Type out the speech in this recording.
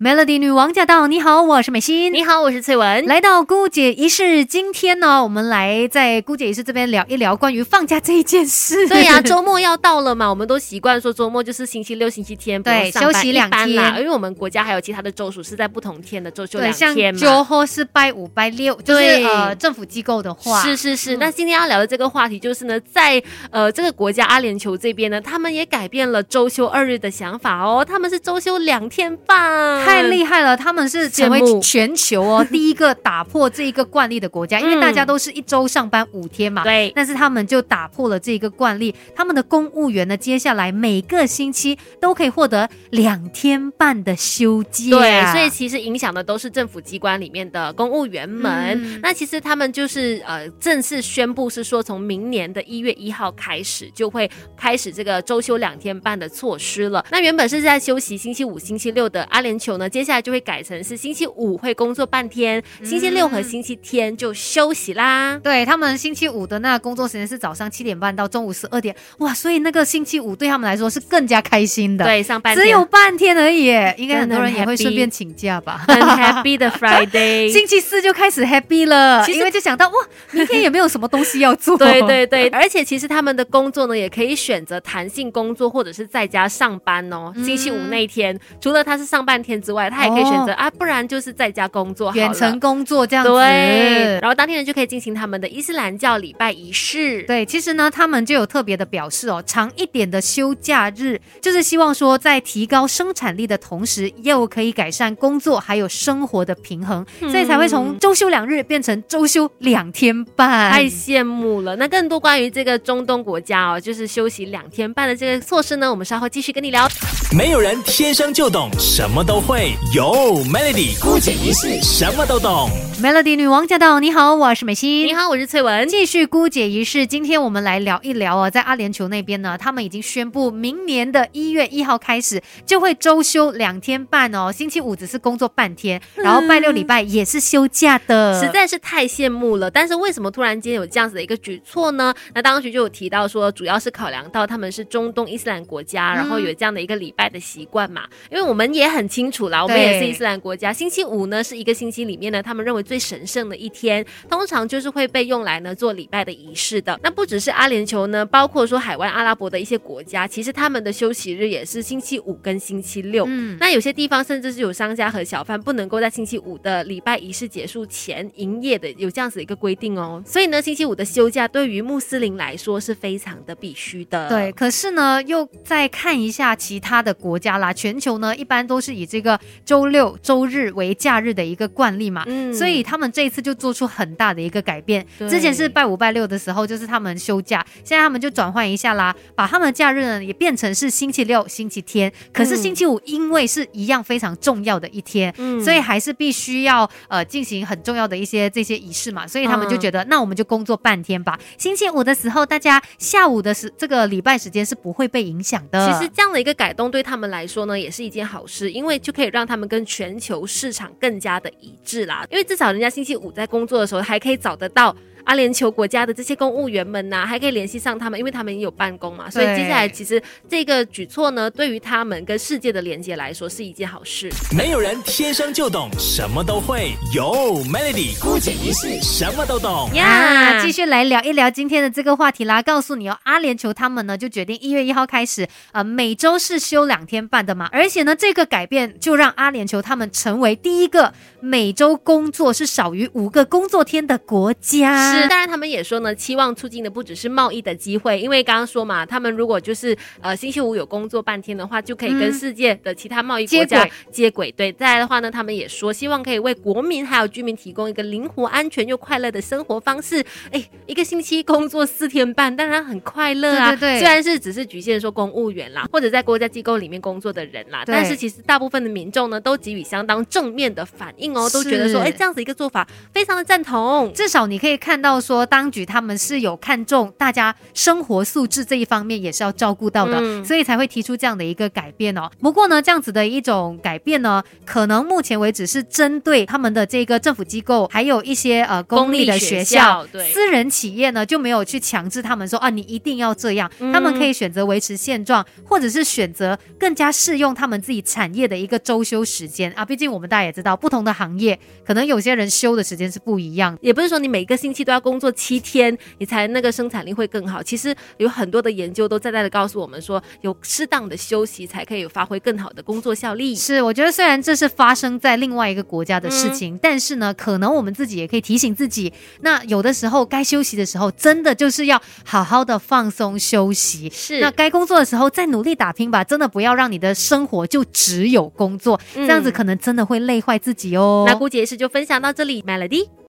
Melody 女王驾到！你好，我是美心。你好，我是翠文。来到姑姐仪式，今天呢，我们来在姑姐仪式这边聊一聊关于放假这一件事。对呀，周末要到了嘛，我们都习惯说周末就是星期六、星期天，对，休息两天啦。因为我们国家还有其他的州属是在不同天的周休两天嘛。周后是拜五、拜六，就是呃政府机构的话。是是是。那今天要聊的这个话题就是呢，在呃这个国家阿联酋这边呢，他们也改变了周休二日的想法哦，他们是周休两天半，太厉害了。他们是成为全球哦 第一个打破这一个惯例的国家，因为大家都是一周上班五天嘛。对。但是他们就打破了这一个惯例，他们的公务员呢，接下来每个星期都可以获得两天半的休假。对，所以其实影响的都是政府机关里面的公务员们。那其实他们就是呃正式宣布是说，从明年的一月一号开始就会开始这个周休两天半的措施了。那原本是在休息星期五、星期六的阿联酋呢，接下来就会改。成是星期五会工作半天，星期六和星期天就休息啦。对他们星期五的那个工作时间是早上七点半到中午十二点，哇，所以那个星期五对他们来说是更加开心的。对，上班只有半天而已，应该很多人也会顺便请假吧。很 happy 的 Friday，星期四就开始 happy 了，因为就想到哇，明天有没有什么东西要做？对对对，而且其实他们的工作呢，也可以选择弹性工作或者是在家上班哦。星期五那一天，除了他是上半天之外，他也可以选择。啊，不然就是在家工作，远程工作这样子。对，然后当天呢就可以进行他们的伊斯兰教礼拜仪式。对，其实呢，他们就有特别的表示哦，长一点的休假日，就是希望说在提高生产力的同时，又可以改善工作还有生活的平衡，所以才会从周休两日变成周休两天半。太羡慕了！那更多关于这个中东国家哦，就是休息两天半的这个措施呢，我们稍后继续跟你聊。没有人天生就懂什么都会有。Melody 姑姐仪式什么都懂，Melody 女王驾到！你好，我是美心。你好，我是翠文。继续姑姐仪式，今天我们来聊一聊哦，在阿联酋那边呢，他们已经宣布，明年的一月一号开始就会周休两天半哦，星期五只是工作半天，然后拜六礼拜也是休假的，实在是太羡慕了。但是为什么突然间有这样子的一个举措呢？那当时就有提到说，主要是考量到他们是中东伊斯兰国家，然后有这样的一个礼拜的习惯嘛。因为我们也很清楚啦，我们也是伊斯兰。国家星期五呢是一个星期里面呢，他们认为最神圣的一天，通常就是会被用来呢做礼拜的仪式的。那不只是阿联酋呢，包括说海外阿拉伯的一些国家，其实他们的休息日也是星期五跟星期六。嗯，那有些地方甚至是有商家和小贩不能够在星期五的礼拜仪式结束前营业的，有这样子的一个规定哦。所以呢，星期五的休假对于穆斯林来说是非常的必须的。对，可是呢，又再看一下其他的国家啦，全球呢一般都是以这个周六。周日为假日的一个惯例嘛，所以他们这一次就做出很大的一个改变。之前是拜五拜六的时候，就是他们休假，现在他们就转换一下啦，把他们的假日呢也变成是星期六、星期天。可是星期五因为是一样非常重要的一天，所以还是必须要呃进行很重要的一些这些仪式嘛，所以他们就觉得那我们就工作半天吧。星期五的时候，大家下午的时这个礼拜时间是不会被影响的。其实这样的一个改动对他们来说呢，也是一件好事，因为就可以让他们跟全球市场更加的一致啦，因为至少人家星期五在工作的时候还可以找得到。阿联酋国家的这些公务员们呐，还可以联系上他们，因为他们也有办公嘛，所以接下来其实这个举措呢，对于他们跟世界的连接来说是一件好事。没有人天生就懂什么都会，有 Melody 姑姐一世什么都懂呀。继续来聊一聊今天的这个话题啦，告诉你哦，阿联酋他们呢就决定一月一号开始，呃，每周是休两天半的嘛，而且呢这个改变就让阿联酋他们成为第一个每周工作是少于五个工作天的国家。当然，他们也说呢，期望促进的不只是贸易的机会，因为刚刚说嘛，他们如果就是呃星期五有工作半天的话，就可以跟世界的其他贸易国家接轨。对，再来的话呢，他们也说希望可以为国民还有居民提供一个灵活、安全又快乐的生活方式。哎，一个星期工作四天半，当然很快乐啊。对对。虽然是只是局限说公务员啦，或者在国家机构里面工作的人啦，但是其实大部分的民众呢，都给予相当正面的反应哦，都觉得说，哎，这样子一个做法非常的赞同。至少你可以看到。到说，当局他们是有看重大家生活素质这一方面，也是要照顾到的，所以才会提出这样的一个改变哦。不过呢，这样子的一种改变呢，可能目前为止是针对他们的这个政府机构，还有一些呃公立的学校，对。私人企业呢就没有去强制他们说啊，你一定要这样，他们可以选择维持现状，或者是选择更加适用他们自己产业的一个周休时间。啊。毕竟我们大家也知道，不同的行业可能有些人休的时间是不一样，也不是说你每个星期都要工作七天，你才那个生产力会更好。其实有很多的研究都在在的告诉我们说，有适当的休息才可以发挥更好的工作效力。是，我觉得虽然这是发生在另外一个国家的事情，但是呢，可能我们自己也可以提醒自己，那有的时候该休息的时候，真的就是要好好的放松休息。是，那该工作的时候再努力打拼吧，真的不要让你的生活就只有工作，这样子可能真的会累坏自己哦。那姑姐是就分享到这里，Melody。